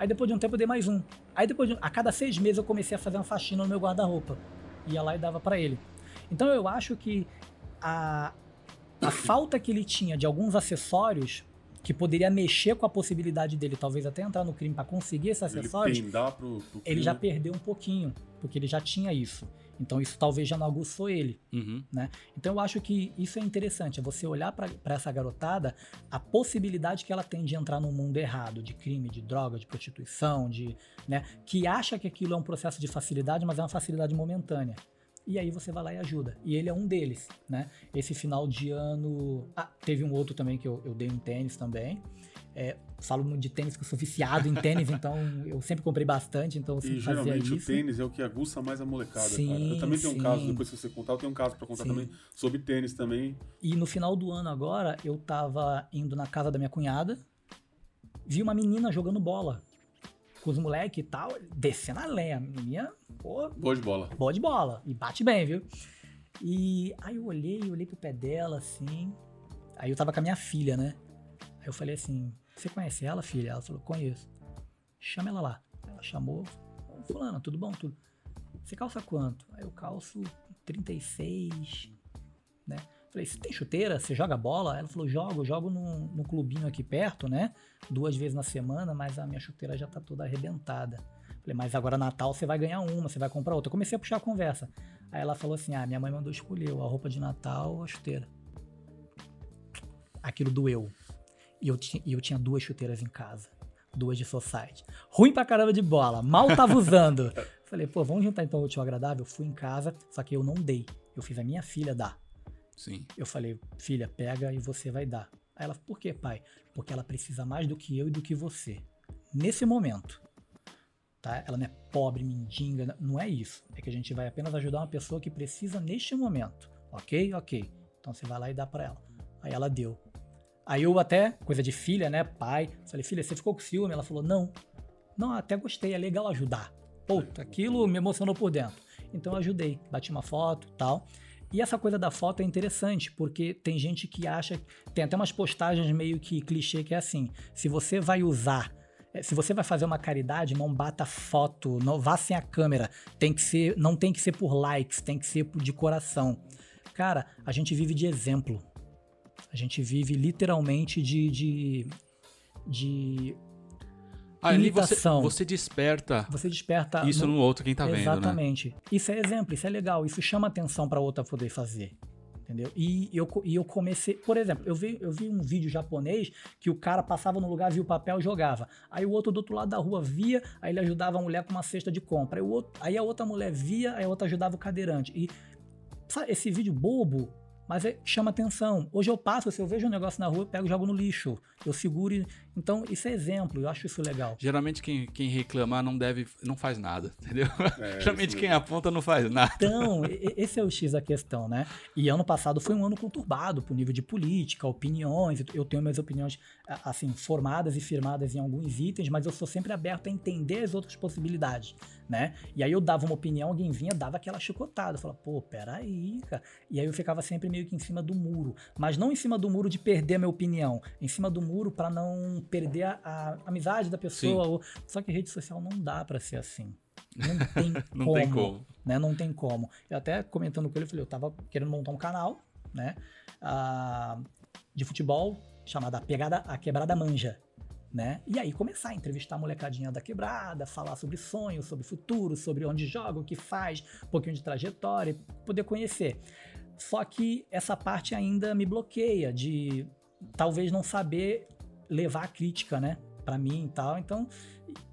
Aí depois de um tempo eu dei mais um. Aí depois de, a cada seis meses eu comecei a fazer uma faxina no meu guarda-roupa. Ia lá e dava para ele. Então eu acho que a, a falta que ele tinha de alguns acessórios que poderia mexer com a possibilidade dele talvez até entrar no crime para conseguir esses acessórios, ele, pro, pro ele já perdeu um pouquinho, porque ele já tinha isso. Então isso talvez já não aguçou ele, uhum. né? Então eu acho que isso é interessante, é você olhar para essa garotada, a possibilidade que ela tem de entrar no mundo errado, de crime, de droga, de prostituição, de, né, que acha que aquilo é um processo de facilidade, mas é uma facilidade momentânea. E aí você vai lá e ajuda. E ele é um deles, né? Esse final de ano. Ah, teve um outro também que eu, eu dei um tênis também. É, falo muito de tênis, que eu sou viciado em tênis, então eu sempre comprei bastante, então eu sempre e, fazia geralmente isso. o tênis é o que aguça mais a molecada, sim, cara. Eu também tenho sim. um caso, depois que você contar, eu tenho um caso para contar sim. também sobre tênis também. E no final do ano agora, eu tava indo na casa da minha cunhada, vi uma menina jogando bola com os moleques e tal, descendo a lenha. A menina, pô... Boa de bola. Boa de bola. E bate bem, viu? E aí eu olhei, olhei pro pé dela, assim... Aí eu tava com a minha filha, né? Aí eu falei assim, você conhece ela, filha? Ela falou, conheço. Chama ela lá. Ela chamou, fulana, tudo bom? Tudo. Você calça quanto? Aí eu calço 36, né? Falei, você tem chuteira? Você joga bola? Ela falou, jogo, jogo num clubinho aqui perto, né? Duas vezes na semana, mas a minha chuteira já tá toda arrebentada. Falei, mas agora Natal você vai ganhar uma, você vai comprar outra. Eu comecei a puxar a conversa. Aí ela falou assim: ah, minha mãe mandou escolher a roupa de Natal ou a chuteira. Aquilo doeu. E eu, ti, e eu tinha duas chuteiras em casa. Duas de society. Ruim pra caramba de bola. Mal tava usando. Falei, pô, vamos juntar então o útil agradável? Fui em casa, só que eu não dei. Eu fiz a minha filha dar. Sim. Eu falei, filha, pega e você vai dar. Aí ela, por que, pai? Porque ela precisa mais do que eu e do que você. Nesse momento. Tá? Ela não é pobre, mendiga, não é isso. É que a gente vai apenas ajudar uma pessoa que precisa neste momento. Ok? Ok. Então você vai lá e dá para ela. Aí ela deu. Aí eu até, coisa de filha, né, pai, falei, filha, você ficou com ciúme? Ela falou, não. Não, até gostei, é legal ajudar. Puta, aquilo me emocionou por dentro. Então eu ajudei, bati uma foto tal. E essa coisa da foto é interessante, porque tem gente que acha. Tem até umas postagens meio que clichê que é assim: se você vai usar. Eh, se você vai fazer uma caridade, não bata foto, não vá sem a câmera. Tem que ser, não tem que ser por likes, tem que ser de coração. Cara, a gente vive de exemplo. A gente vive literalmente de, de, de Ali você, imitação. você desperta você desperta isso no outro quem tá vendo, né? Exatamente. Isso é exemplo, isso é legal, isso chama atenção para outra poder fazer. Entendeu? E eu, e eu comecei, por exemplo, eu vi, eu vi um vídeo japonês que o cara passava no lugar, via o papel e jogava. Aí o outro do outro lado da rua via, aí ele ajudava a mulher com uma cesta de compra. Aí, o outro, aí a outra mulher via, aí a outra ajudava o cadeirante. E sabe, esse vídeo bobo, mas é, chama atenção. Hoje eu passo, se eu vejo um negócio na rua, eu pego e jogo no lixo. Eu seguro. Então, isso é exemplo, eu acho isso legal. Geralmente quem, quem reclamar não deve, não faz nada, entendeu? É, Geralmente quem aponta não faz nada. Então, esse é o X da questão, né? E ano passado foi um ano conturbado pro nível de política, opiniões. Eu tenho minhas opiniões, assim, formadas e firmadas em alguns itens, mas eu sou sempre aberto a entender as outras possibilidades, né? E aí eu dava uma opinião, alguém vinha, dava aquela chicotada. Eu falava, pô, peraí, cara. E aí eu ficava sempre meio que em cima do muro. Mas não em cima do muro de perder a minha opinião. Em cima do muro pra não perder a, a amizade da pessoa. ou- Só que rede social não dá pra ser assim. Não tem Não como tem como. né? Não tem como. Eu até comentando com ele, eu falei, eu tava querendo montar um canal, né? ah, de futebol chamado A Pegada, A Quebrada Manja, né? E aí começar a entrevistar a molecadinha da quebrada, falar sobre sonhos, sobre futuro, sobre onde joga, o que faz, um pouquinho de trajetória, poder conhecer. Só que essa parte ainda me bloqueia de talvez não saber levar a crítica, né? Pra mim e tal. Então,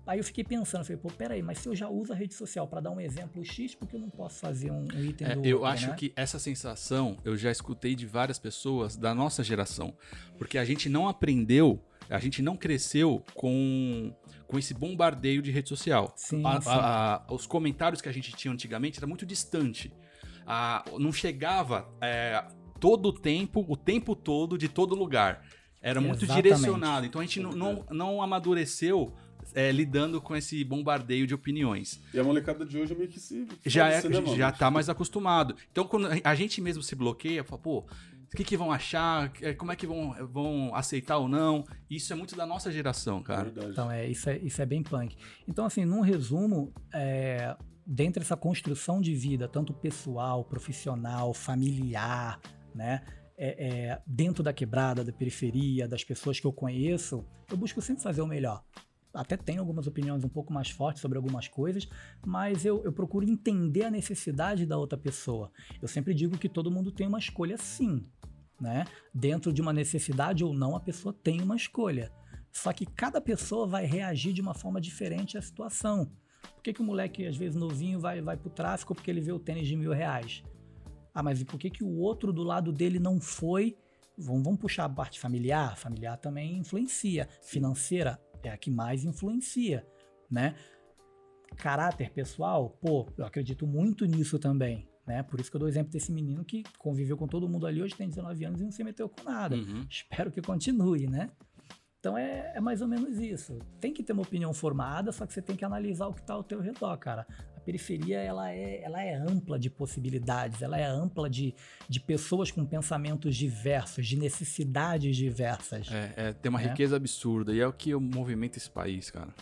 aí eu fiquei pensando, falei, pô, peraí, mas se eu já uso a rede social pra dar um exemplo X, por que eu não posso fazer um, um item É, do eu outro, acho né? que essa sensação eu já escutei de várias pessoas da nossa geração. Porque a gente não aprendeu, a gente não cresceu com, com esse bombardeio de rede social. Sim, A- sim. a- a- os comentários que a gente tinha antigamente era muito distante. Não chegava é, todo o tempo, o tempo todo, de todo lugar. Era muito Exatamente. direcionado. Então a gente não, não, não amadureceu é, lidando com esse bombardeio de opiniões E a molecada de hoje é meio que se. já, é, foda-se, né, já tá mais acostumado. Então, quando a gente mesmo se bloqueia, fala, pô, o que, que vão achar? É, Como é que vão, vão aceitar ou não? Isso é muito da nossa geração, cara. Verdade. Então, é, isso, é, isso é bem punk. Então, assim, num resumo, é, dentro dessa construção de vida, tanto pessoal, profissional, familiar, né? É, é, dentro da quebrada, da periferia, das pessoas que eu conheço, eu busco sempre fazer o melhor. Até tenho algumas opiniões um pouco mais fortes sobre algumas coisas, mas eu, eu procuro entender a necessidade da outra pessoa. Eu sempre digo que todo mundo tem uma escolha sim, né? Dentro de uma necessidade ou não, a pessoa tem uma escolha. Só que cada pessoa vai reagir de uma forma diferente à situação. Por que, que o moleque, às vezes novinho, vai, vai pro tráfico porque ele vê o tênis de mil reais? Ah, mas e por que, que o outro do lado dele não foi? Vamos, vamos puxar a parte familiar? Familiar também influencia. Financeira é a que mais influencia, né? Caráter pessoal, pô, eu acredito muito nisso também, né? Por isso que eu dou o exemplo desse menino que conviveu com todo mundo ali, hoje tem 19 anos e não se meteu com nada. Uhum. Espero que continue, né? Então é, é mais ou menos isso. Tem que ter uma opinião formada, só que você tem que analisar o que está ao teu redor, cara. A periferia ela é, ela é ampla de possibilidades, ela é ampla de, de pessoas com pensamentos diversos, de necessidades diversas. É, é, tem uma É. riqueza absurda e é o que movimenta esse país, cara.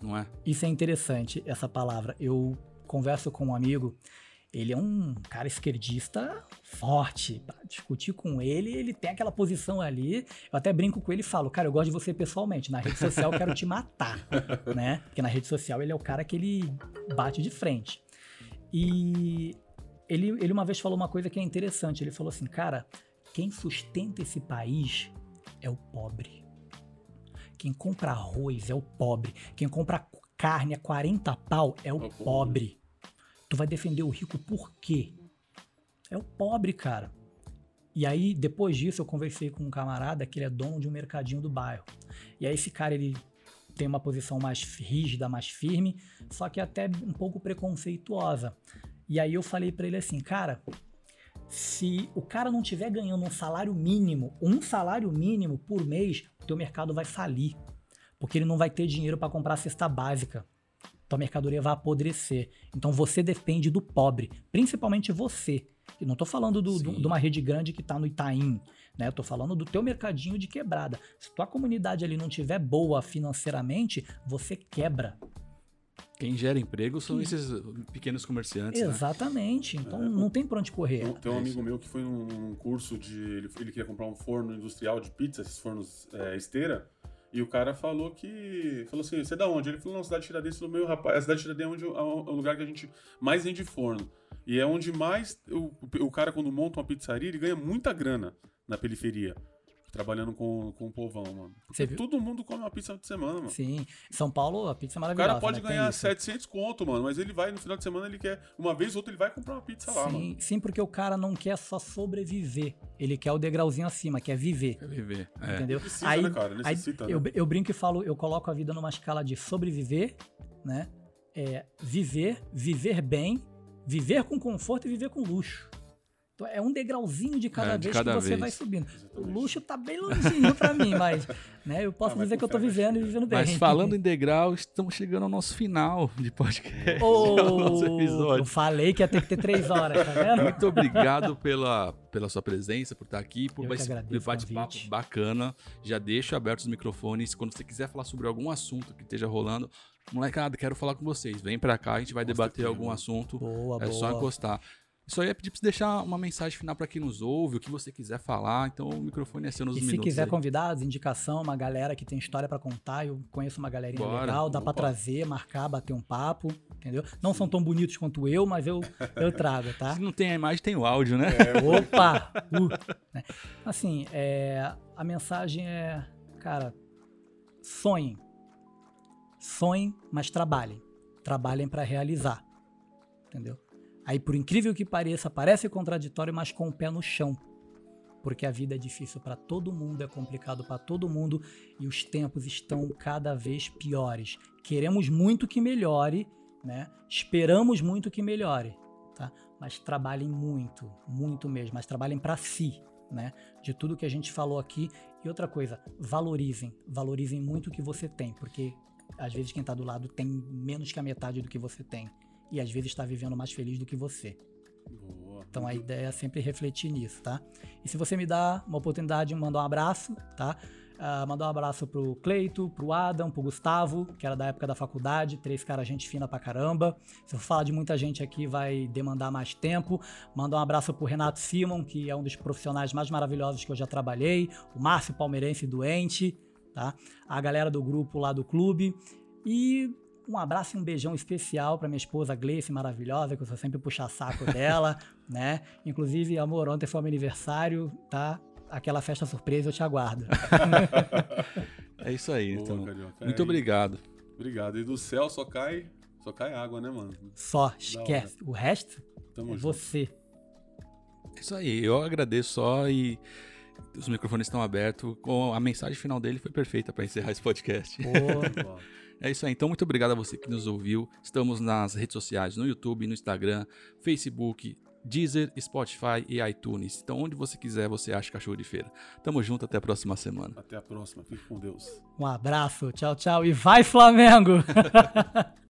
Não é? Isso é interessante, essa palavra. Eu converso com um amigo, ele é um cara esquerdista forte. Pra discutir com ele, ele tem aquela posição ali. Eu até brinco com ele e falo, cara, eu gosto de você pessoalmente. Na rede social eu quero te matar, né? Porque na rede social ele é o cara que ele bate de frente. E ele, ele uma vez falou uma coisa que é interessante. Ele falou assim, cara, quem sustenta esse país é o pobre. Quem compra arroz é o pobre. Quem compra carne a 40 pau é o, pobre. Tu vai defender o rico por quê? É o pobre, cara. E aí, depois disso, eu conversei com um camarada que ele é dono de um mercadinho do bairro. E aí, esse cara, ele tem uma posição mais rígida, mais firme, só que até um pouco preconceituosa. E aí eu falei para ele assim, cara, se o cara não tiver ganhando um salário mínimo, um salário mínimo por mês, o teu mercado vai falir, porque ele não vai ter dinheiro para comprar a cesta básica. Tua mercadoria vai apodrecer. Então você depende do pobre, principalmente você. E não estou falando do, do, de uma rede grande que está no Itaim, né? Eu tô falando do teu mercadinho de quebrada. Se tua comunidade ali não tiver boa financeiramente, você quebra. Quem gera emprego são esses pequenos comerciantes. Né? Exatamente. Né? Então é. não tem pra onde correr. Tem, tem um é amigo meu que foi num curso de. Ele, ele, queria comprar um forno industrial de pizza, esses fornos é, esteira. E o cara falou que. Falou assim: você é da onde? Ele falou: não, cidade de Tiradentes do meu rapaz. A cidade de Tiradentes é, onde, é o lugar que a gente mais vende forno. E é onde mais. O, o cara, quando monta uma pizzaria, ele ganha muita grana na periferia trabalhando com, com o povão, mano. Porque todo mundo come uma pizza de semana, mano. Sim. São Paulo, a pizza é maravilhosa. O cara pode né? ganhar 700 conto, mano, mas ele vai, no final de semana, ele quer, uma vez ou outra, ele vai comprar uma pizza sim, lá, mano. Sim, porque o cara não quer só sobreviver. Ele quer o degrauzinho acima, quer viver. Quer viver, é. Entendeu? Precisa, aí, né, cara? Necessita, aí, né? Eu, eu brinco e falo, eu coloco a vida numa escala de sobreviver, né? É, viver, viver bem, viver com conforto e viver com luxo. Então, é um degrauzinho de cada é, de vez cada que você vez. vai subindo. Exatamente. O luxo tá bem longinho para mim, mas né, eu posso ah, dizer que eu tô vivendo e vivendo bem. Mas falando em degrau, estamos chegando ao nosso final de podcast. Oh, nosso episódio. Eu falei que ia ter que ter três horas, tá vendo? Muito obrigado pela, pela sua presença, por estar aqui, por esse bate-papo bacana. Já deixo abertos os microfones. Quando você quiser falar sobre algum assunto que esteja rolando, molecada, quero falar com vocês. Vem para cá, a gente vai debater algum assunto. Boa, é boa. só encostar. Só ia pedir pra você deixar uma mensagem final para quem nos ouve, o que você quiser falar. Então o microfone é seu nos e minutos. se quiser aí. convidados, indicação, uma galera que tem história para contar, eu conheço uma galerinha Bora, legal, dá para trazer, marcar, bater um papo, entendeu? Não Sim. são tão bonitos quanto eu, mas eu, eu trago, tá? Se não tem a imagem, tem o áudio, né? É, opa! Uh, né? Assim, é, a mensagem é, cara, sonhem. Sonhem, mas trabalhem. Trabalhem para realizar, entendeu? Aí, por incrível que pareça, parece contraditório, mas com o pé no chão. Porque a vida é difícil para todo mundo, é complicado para todo mundo e os tempos estão cada vez piores. Queremos muito que melhore, né? Esperamos muito que melhore, tá? Mas trabalhem muito, muito mesmo, mas trabalhem para si, né? De tudo que a gente falou aqui. E outra coisa, valorizem, valorizem muito o que você tem, porque às vezes quem está do lado tem menos que a metade do que você tem e às vezes está vivendo mais feliz do que você. Boa. Então a ideia é sempre refletir nisso, tá? E se você me dá uma oportunidade de mandar um abraço, tá? Uh, mandar um abraço pro Cleito, pro Adam, pro Gustavo, que era da época da faculdade, três caras gente fina pra caramba. Se eu falar de muita gente aqui, vai demandar mais tempo. Mandar um abraço pro Renato Simon, que é um dos profissionais mais maravilhosos que eu já trabalhei. O Márcio Palmeirense doente, tá? A galera do grupo lá do clube. E um abraço e um beijão especial para minha esposa Gleice, maravilhosa, que eu sou sempre puxar saco dela, né? Inclusive, amor, ontem foi meu aniversário, tá? Aquela festa surpresa eu te aguardo. é isso aí, Boa, então. Carioca. Muito obrigado. Obrigado. E do céu só cai, só cai água, né, mano? Só, esquece. O resto Tamo é junto. você. É isso aí, eu agradeço só e os microfones estão abertos. Com a mensagem final dele foi perfeita para encerrar esse podcast. Boa. É isso aí. Então, muito obrigado a você que nos ouviu. Estamos nas redes sociais, no YouTube, no Instagram, Facebook, Deezer, Spotify e iTunes. Então, onde você quiser, você acha Cachorro de Feira. Tamo junto, até a próxima semana. Até a próxima. Fique com Deus. Um abraço, tchau, tchau e vai Flamengo!